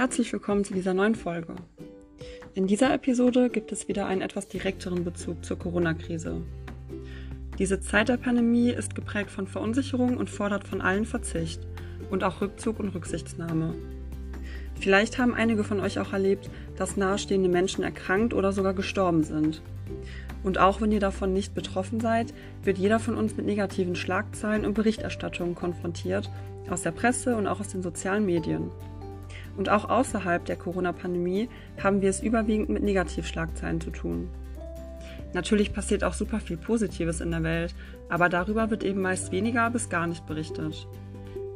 Herzlich willkommen zu dieser neuen Folge. In dieser Episode gibt es wieder einen etwas direkteren Bezug zur Corona-Krise. Diese Zeit der Pandemie ist geprägt von Verunsicherung und fordert von allen Verzicht und auch Rückzug und Rücksichtsnahme. Vielleicht haben einige von euch auch erlebt, dass nahestehende Menschen erkrankt oder sogar gestorben sind. Und auch wenn ihr davon nicht betroffen seid, wird jeder von uns mit negativen Schlagzeilen und Berichterstattungen konfrontiert, aus der Presse und auch aus den sozialen Medien. Und auch außerhalb der Corona-Pandemie haben wir es überwiegend mit Negativschlagzeilen zu tun. Natürlich passiert auch super viel Positives in der Welt, aber darüber wird eben meist weniger bis gar nicht berichtet.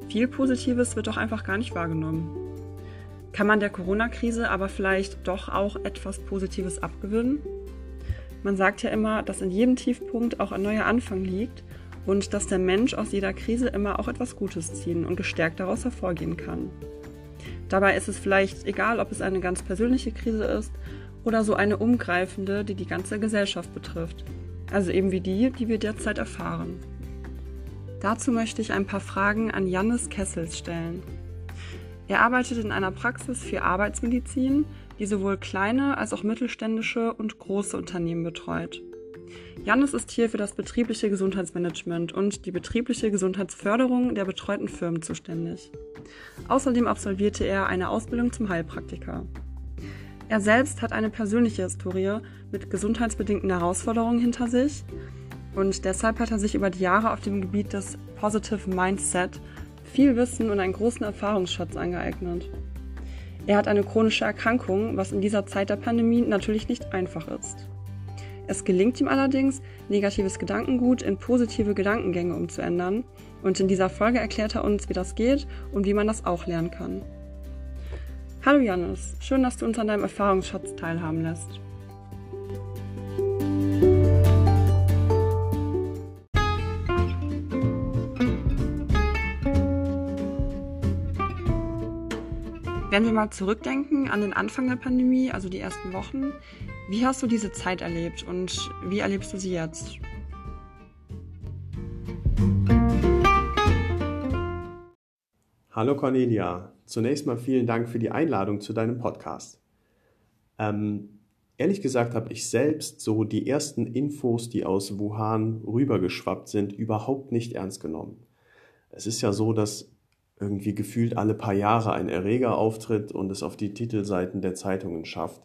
Viel Positives wird doch einfach gar nicht wahrgenommen. Kann man der Corona-Krise aber vielleicht doch auch etwas Positives abgewinnen? Man sagt ja immer, dass in jedem Tiefpunkt auch ein neuer Anfang liegt und dass der Mensch aus jeder Krise immer auch etwas Gutes ziehen und gestärkt daraus hervorgehen kann. Dabei ist es vielleicht egal, ob es eine ganz persönliche Krise ist oder so eine umgreifende, die die ganze Gesellschaft betrifft. Also eben wie die, die wir derzeit erfahren. Dazu möchte ich ein paar Fragen an Jannis Kessels stellen. Er arbeitet in einer Praxis für Arbeitsmedizin, die sowohl kleine als auch mittelständische und große Unternehmen betreut. Jannis ist hier für das betriebliche Gesundheitsmanagement und die betriebliche Gesundheitsförderung der betreuten Firmen zuständig. Außerdem absolvierte er eine Ausbildung zum Heilpraktiker. Er selbst hat eine persönliche Historie mit gesundheitsbedingten Herausforderungen hinter sich und deshalb hat er sich über die Jahre auf dem Gebiet des Positive Mindset viel Wissen und einen großen Erfahrungsschatz angeeignet. Er hat eine chronische Erkrankung, was in dieser Zeit der Pandemie natürlich nicht einfach ist. Es gelingt ihm allerdings, negatives Gedankengut in positive Gedankengänge umzuändern. Und in dieser Folge erklärt er uns, wie das geht und wie man das auch lernen kann. Hallo Janis, schön, dass du uns an deinem Erfahrungsschatz teilhaben lässt. Wenn wir mal zurückdenken an den Anfang der Pandemie, also die ersten Wochen, wie hast du diese Zeit erlebt und wie erlebst du sie jetzt? Hallo Cornelia, zunächst mal vielen Dank für die Einladung zu deinem Podcast. Ähm, ehrlich gesagt habe ich selbst so die ersten Infos, die aus Wuhan rübergeschwappt sind, überhaupt nicht ernst genommen. Es ist ja so, dass irgendwie gefühlt alle paar Jahre ein Erreger auftritt und es auf die Titelseiten der Zeitungen schafft.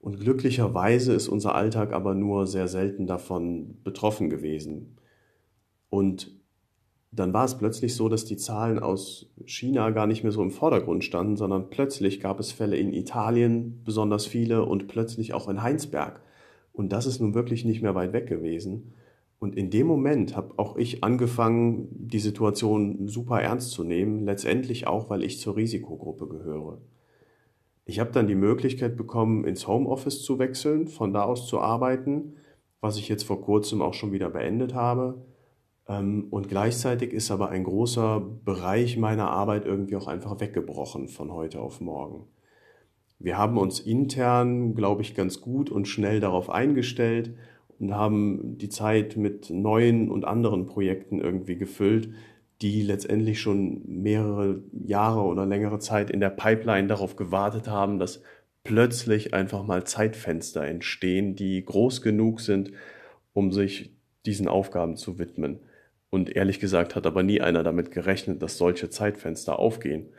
Und glücklicherweise ist unser Alltag aber nur sehr selten davon betroffen gewesen. Und dann war es plötzlich so, dass die Zahlen aus China gar nicht mehr so im Vordergrund standen, sondern plötzlich gab es Fälle in Italien, besonders viele, und plötzlich auch in Heinsberg. Und das ist nun wirklich nicht mehr weit weg gewesen. Und in dem Moment habe auch ich angefangen, die Situation super ernst zu nehmen, letztendlich auch, weil ich zur Risikogruppe gehöre. Ich habe dann die Möglichkeit bekommen, ins Homeoffice zu wechseln, von da aus zu arbeiten, was ich jetzt vor kurzem auch schon wieder beendet habe. Ähm, und gleichzeitig ist aber ein großer Bereich meiner Arbeit irgendwie auch einfach weggebrochen von heute auf morgen. Wir haben uns intern, glaube ich, ganz gut und schnell darauf eingestellt und haben die Zeit mit neuen und anderen Projekten irgendwie gefüllt, die letztendlich schon mehrere Jahre oder längere Zeit in der Pipeline darauf gewartet haben, dass plötzlich einfach mal Zeitfenster entstehen, die groß genug sind, um sich diesen Aufgaben zu widmen. Und ehrlich gesagt hat aber nie einer damit gerechnet, dass solche Zeitfenster aufgehen.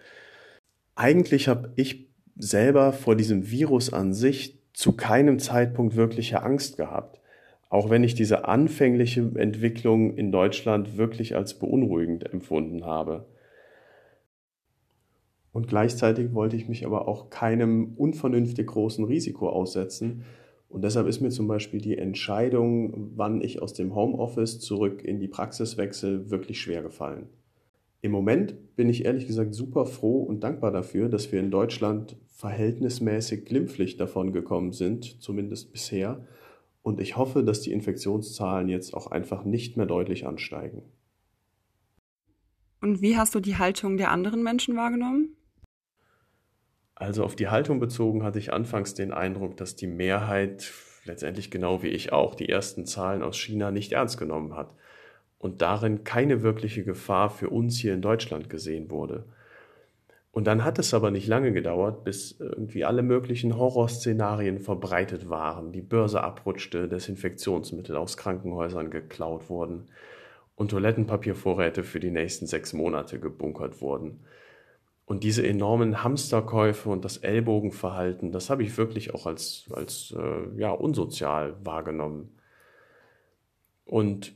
Eigentlich habe ich selber vor diesem Virus an sich zu keinem Zeitpunkt wirkliche Angst gehabt auch wenn ich diese anfängliche Entwicklung in Deutschland wirklich als beunruhigend empfunden habe. Und gleichzeitig wollte ich mich aber auch keinem unvernünftig großen Risiko aussetzen. Und deshalb ist mir zum Beispiel die Entscheidung, wann ich aus dem Homeoffice zurück in die Praxis wechsle, wirklich schwer gefallen. Im Moment bin ich ehrlich gesagt super froh und dankbar dafür, dass wir in Deutschland verhältnismäßig glimpflich davon gekommen sind, zumindest bisher, und ich hoffe, dass die Infektionszahlen jetzt auch einfach nicht mehr deutlich ansteigen. Und wie hast du die Haltung der anderen Menschen wahrgenommen? Also auf die Haltung bezogen hatte ich anfangs den Eindruck, dass die Mehrheit letztendlich genau wie ich auch die ersten Zahlen aus China nicht ernst genommen hat und darin keine wirkliche Gefahr für uns hier in Deutschland gesehen wurde. Und dann hat es aber nicht lange gedauert, bis irgendwie alle möglichen Horrorszenarien verbreitet waren, die Börse abrutschte, Desinfektionsmittel aus Krankenhäusern geklaut wurden und Toilettenpapiervorräte für die nächsten sechs Monate gebunkert wurden. Und diese enormen Hamsterkäufe und das Ellbogenverhalten, das habe ich wirklich auch als, als äh, ja, unsozial wahrgenommen. Und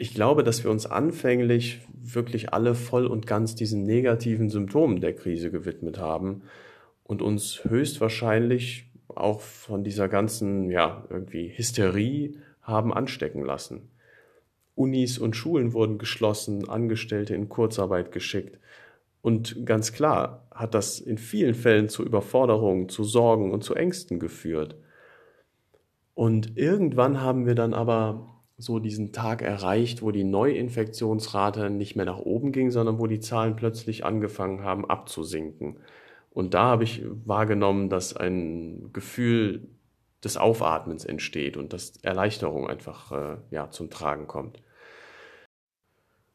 ich glaube, dass wir uns anfänglich wirklich alle voll und ganz diesen negativen Symptomen der Krise gewidmet haben und uns höchstwahrscheinlich auch von dieser ganzen, ja, irgendwie Hysterie haben anstecken lassen. Unis und Schulen wurden geschlossen, Angestellte in Kurzarbeit geschickt. Und ganz klar hat das in vielen Fällen zu Überforderungen, zu Sorgen und zu Ängsten geführt. Und irgendwann haben wir dann aber so diesen Tag erreicht, wo die Neuinfektionsrate nicht mehr nach oben ging, sondern wo die Zahlen plötzlich angefangen haben abzusinken. Und da habe ich wahrgenommen, dass ein Gefühl des Aufatmens entsteht und dass Erleichterung einfach äh, ja, zum Tragen kommt.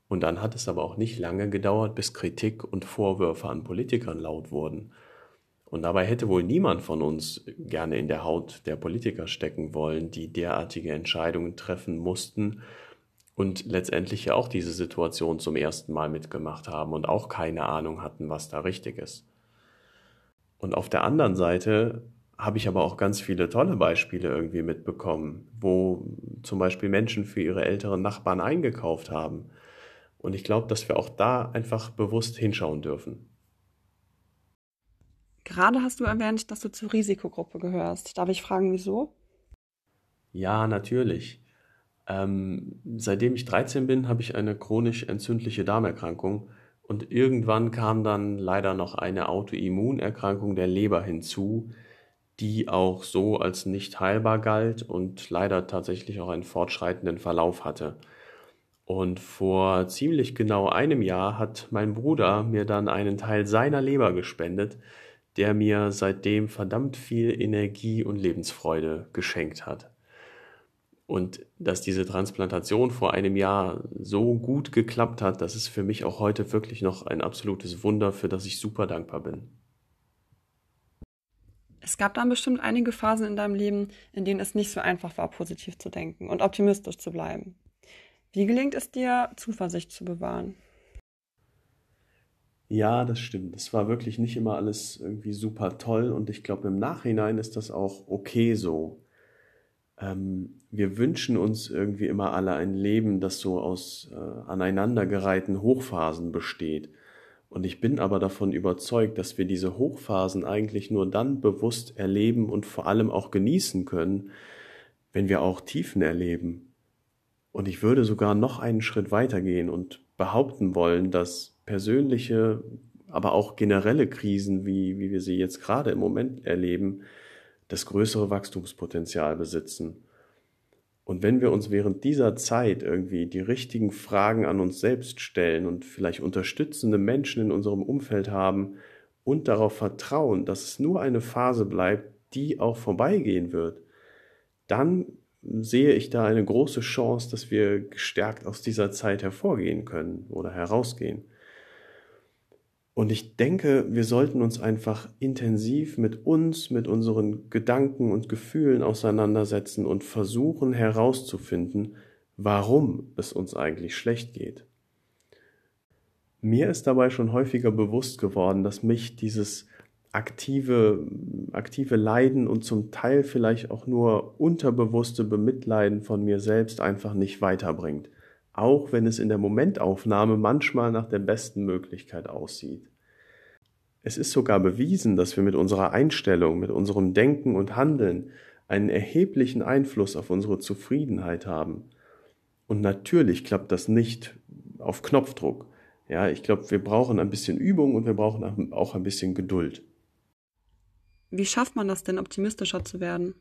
Und dann hat es aber auch nicht lange gedauert, bis Kritik und Vorwürfe an Politikern laut wurden. Und dabei hätte wohl niemand von uns gerne in der Haut der Politiker stecken wollen, die derartige Entscheidungen treffen mussten und letztendlich ja auch diese Situation zum ersten Mal mitgemacht haben und auch keine Ahnung hatten, was da richtig ist. Und auf der anderen Seite habe ich aber auch ganz viele tolle Beispiele irgendwie mitbekommen, wo zum Beispiel Menschen für ihre älteren Nachbarn eingekauft haben. Und ich glaube, dass wir auch da einfach bewusst hinschauen dürfen. Gerade hast du erwähnt, dass du zur Risikogruppe gehörst. Darf ich fragen, wieso? Ja, natürlich. Ähm, seitdem ich 13 bin, habe ich eine chronisch entzündliche Darmerkrankung und irgendwann kam dann leider noch eine Autoimmunerkrankung der Leber hinzu, die auch so als nicht heilbar galt und leider tatsächlich auch einen fortschreitenden Verlauf hatte. Und vor ziemlich genau einem Jahr hat mein Bruder mir dann einen Teil seiner Leber gespendet, der mir seitdem verdammt viel Energie und Lebensfreude geschenkt hat. Und dass diese Transplantation vor einem Jahr so gut geklappt hat, das ist für mich auch heute wirklich noch ein absolutes Wunder, für das ich super dankbar bin. Es gab dann bestimmt einige Phasen in deinem Leben, in denen es nicht so einfach war, positiv zu denken und optimistisch zu bleiben. Wie gelingt es dir, Zuversicht zu bewahren? Ja, das stimmt. Es war wirklich nicht immer alles irgendwie super toll und ich glaube, im Nachhinein ist das auch okay so. Ähm, wir wünschen uns irgendwie immer alle ein Leben, das so aus äh, aneinandergereihten Hochphasen besteht. Und ich bin aber davon überzeugt, dass wir diese Hochphasen eigentlich nur dann bewusst erleben und vor allem auch genießen können, wenn wir auch Tiefen erleben. Und ich würde sogar noch einen Schritt weitergehen und behaupten wollen, dass persönliche, aber auch generelle Krisen, wie, wie wir sie jetzt gerade im Moment erleben, das größere Wachstumspotenzial besitzen. Und wenn wir uns während dieser Zeit irgendwie die richtigen Fragen an uns selbst stellen und vielleicht unterstützende Menschen in unserem Umfeld haben und darauf vertrauen, dass es nur eine Phase bleibt, die auch vorbeigehen wird, dann sehe ich da eine große Chance, dass wir gestärkt aus dieser Zeit hervorgehen können oder herausgehen. Und ich denke, wir sollten uns einfach intensiv mit uns, mit unseren Gedanken und Gefühlen auseinandersetzen und versuchen herauszufinden, warum es uns eigentlich schlecht geht. Mir ist dabei schon häufiger bewusst geworden, dass mich dieses aktive, aktive Leiden und zum Teil vielleicht auch nur unterbewusste Bemitleiden von mir selbst einfach nicht weiterbringt auch wenn es in der Momentaufnahme manchmal nach der besten Möglichkeit aussieht. Es ist sogar bewiesen, dass wir mit unserer Einstellung, mit unserem Denken und Handeln einen erheblichen Einfluss auf unsere Zufriedenheit haben. Und natürlich klappt das nicht auf Knopfdruck. Ja, ich glaube, wir brauchen ein bisschen Übung und wir brauchen auch ein bisschen Geduld. Wie schafft man das denn, optimistischer zu werden?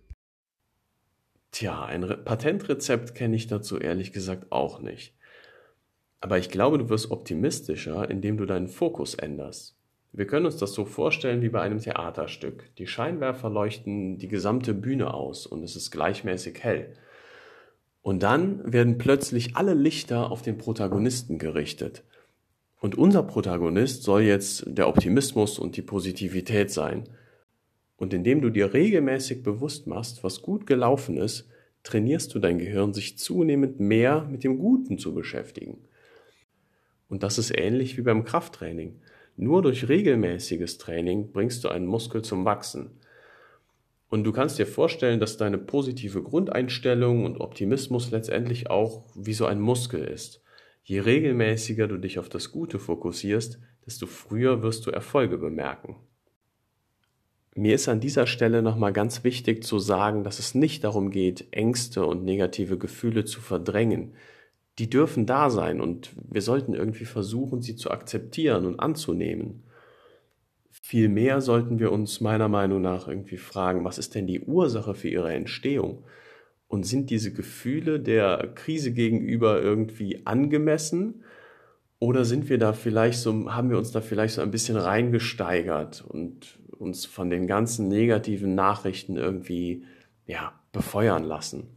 Tja, ein Re Patentrezept kenne ich dazu ehrlich gesagt auch nicht. Aber ich glaube, du wirst optimistischer, indem du deinen Fokus änderst. Wir können uns das so vorstellen wie bei einem Theaterstück. Die Scheinwerfer leuchten die gesamte Bühne aus und es ist gleichmäßig hell. Und dann werden plötzlich alle Lichter auf den Protagonisten gerichtet. Und unser Protagonist soll jetzt der Optimismus und die Positivität sein. Und indem du dir regelmäßig bewusst machst, was gut gelaufen ist, trainierst du dein Gehirn, sich zunehmend mehr mit dem Guten zu beschäftigen. Und das ist ähnlich wie beim Krafttraining. Nur durch regelmäßiges Training bringst du einen Muskel zum Wachsen. Und du kannst dir vorstellen, dass deine positive Grundeinstellung und Optimismus letztendlich auch wie so ein Muskel ist. Je regelmäßiger du dich auf das Gute fokussierst, desto früher wirst du Erfolge bemerken. Mir ist an dieser Stelle nochmal ganz wichtig zu sagen, dass es nicht darum geht, Ängste und negative Gefühle zu verdrängen. Die dürfen da sein und wir sollten irgendwie versuchen, sie zu akzeptieren und anzunehmen. Vielmehr sollten wir uns meiner Meinung nach irgendwie fragen, was ist denn die Ursache für ihre Entstehung? Und sind diese Gefühle der Krise gegenüber irgendwie angemessen? Oder sind wir da vielleicht so, haben wir uns da vielleicht so ein bisschen reingesteigert und uns von den ganzen negativen Nachrichten irgendwie, ja, befeuern lassen?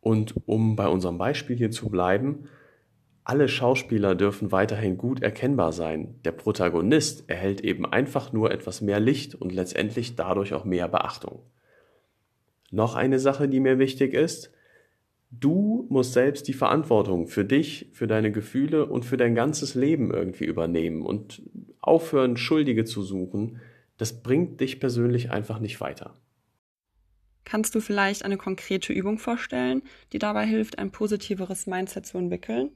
Und um bei unserem Beispiel hier zu bleiben, alle Schauspieler dürfen weiterhin gut erkennbar sein. Der Protagonist erhält eben einfach nur etwas mehr Licht und letztendlich dadurch auch mehr Beachtung. Noch eine Sache, die mir wichtig ist. Du musst selbst die Verantwortung für dich, für deine Gefühle und für dein ganzes Leben irgendwie übernehmen und aufhören, Schuldige zu suchen. Das bringt dich persönlich einfach nicht weiter. Kannst du vielleicht eine konkrete Übung vorstellen, die dabei hilft, ein positiveres Mindset zu entwickeln?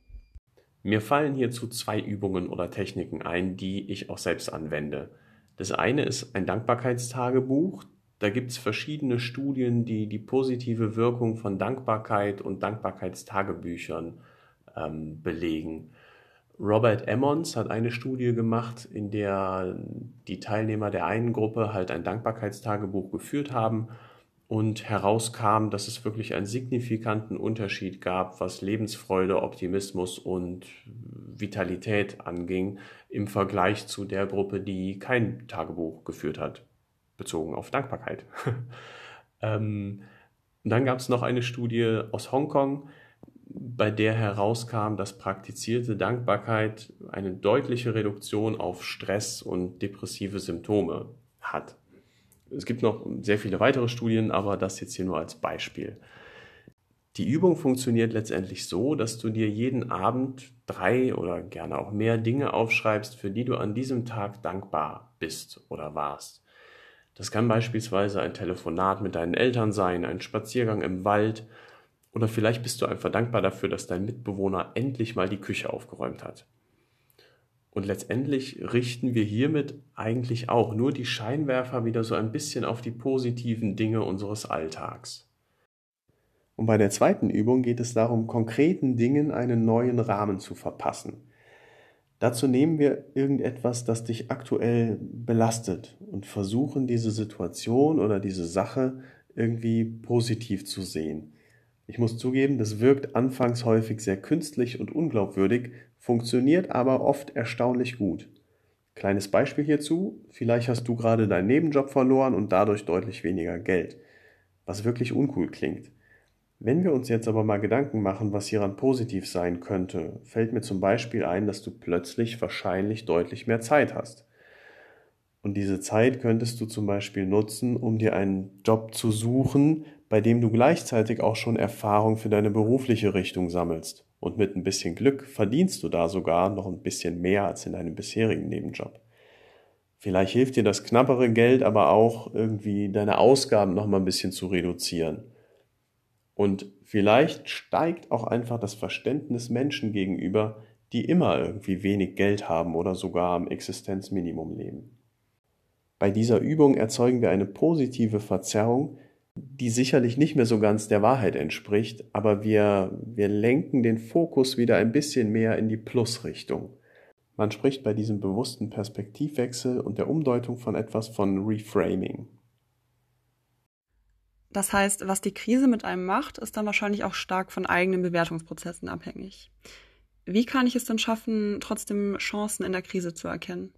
Mir fallen hierzu zwei Übungen oder Techniken ein, die ich auch selbst anwende. Das eine ist ein Dankbarkeitstagebuch. Da gibt es verschiedene Studien, die die positive Wirkung von Dankbarkeit und Dankbarkeitstagebüchern ähm, belegen. Robert Emmons hat eine Studie gemacht, in der die Teilnehmer der einen Gruppe halt ein Dankbarkeitstagebuch geführt haben und herauskam, dass es wirklich einen signifikanten Unterschied gab, was Lebensfreude, Optimismus und Vitalität anging, im Vergleich zu der Gruppe, die kein Tagebuch geführt hat bezogen auf Dankbarkeit. ähm, dann gab es noch eine Studie aus Hongkong, bei der herauskam, dass praktizierte Dankbarkeit eine deutliche Reduktion auf Stress und depressive Symptome hat. Es gibt noch sehr viele weitere Studien, aber das jetzt hier nur als Beispiel. Die Übung funktioniert letztendlich so, dass du dir jeden Abend drei oder gerne auch mehr Dinge aufschreibst, für die du an diesem Tag dankbar bist oder warst. Das kann beispielsweise ein Telefonat mit deinen Eltern sein, ein Spaziergang im Wald oder vielleicht bist du einfach dankbar dafür, dass dein Mitbewohner endlich mal die Küche aufgeräumt hat. Und letztendlich richten wir hiermit eigentlich auch nur die Scheinwerfer wieder so ein bisschen auf die positiven Dinge unseres Alltags. Und bei der zweiten Übung geht es darum, konkreten Dingen einen neuen Rahmen zu verpassen. Dazu nehmen wir irgendetwas, das dich aktuell belastet und versuchen diese Situation oder diese Sache irgendwie positiv zu sehen. Ich muss zugeben, das wirkt anfangs häufig sehr künstlich und unglaubwürdig, funktioniert aber oft erstaunlich gut. Kleines Beispiel hierzu, vielleicht hast du gerade deinen Nebenjob verloren und dadurch deutlich weniger Geld, was wirklich uncool klingt. Wenn wir uns jetzt aber mal Gedanken machen, was hieran positiv sein könnte, fällt mir zum Beispiel ein, dass du plötzlich wahrscheinlich deutlich mehr Zeit hast. Und diese Zeit könntest du zum Beispiel nutzen, um dir einen Job zu suchen, bei dem du gleichzeitig auch schon Erfahrung für deine berufliche Richtung sammelst. Und mit ein bisschen Glück verdienst du da sogar noch ein bisschen mehr als in deinem bisherigen Nebenjob. Vielleicht hilft dir das knappere Geld aber auch irgendwie deine Ausgaben noch mal ein bisschen zu reduzieren. Und vielleicht steigt auch einfach das Verständnis Menschen gegenüber, die immer irgendwie wenig Geld haben oder sogar am Existenzminimum leben. Bei dieser Übung erzeugen wir eine positive Verzerrung, die sicherlich nicht mehr so ganz der Wahrheit entspricht, aber wir, wir lenken den Fokus wieder ein bisschen mehr in die Plusrichtung. Man spricht bei diesem bewussten Perspektivwechsel und der Umdeutung von etwas von Reframing. Das heißt, was die Krise mit einem macht, ist dann wahrscheinlich auch stark von eigenen Bewertungsprozessen abhängig. Wie kann ich es denn schaffen, trotzdem Chancen in der Krise zu erkennen?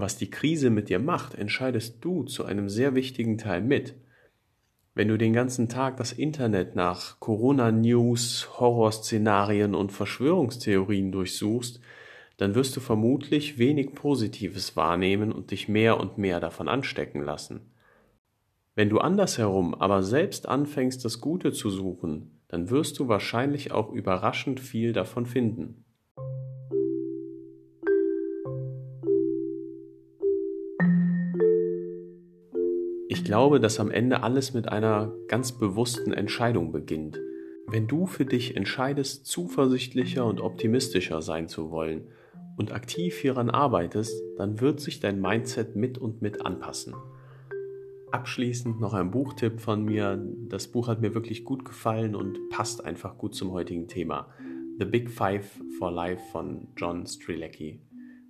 Was die Krise mit dir macht, entscheidest du zu einem sehr wichtigen Teil mit. Wenn du den ganzen Tag das Internet nach Corona-News, Horrorszenarien und Verschwörungstheorien durchsuchst, dann wirst du vermutlich wenig Positives wahrnehmen und dich mehr und mehr davon anstecken lassen. Wenn du andersherum aber selbst anfängst, das Gute zu suchen, dann wirst du wahrscheinlich auch überraschend viel davon finden. Ich glaube, dass am Ende alles mit einer ganz bewussten Entscheidung beginnt. Wenn du für dich entscheidest, zuversichtlicher und optimistischer sein zu wollen und aktiv hieran arbeitest, dann wird sich dein Mindset mit und mit anpassen. Abschließend noch ein Buchtipp von mir. Das Buch hat mir wirklich gut gefallen und passt einfach gut zum heutigen Thema. The Big Five for Life von John Strilecki.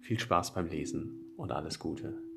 Viel Spaß beim Lesen und alles Gute.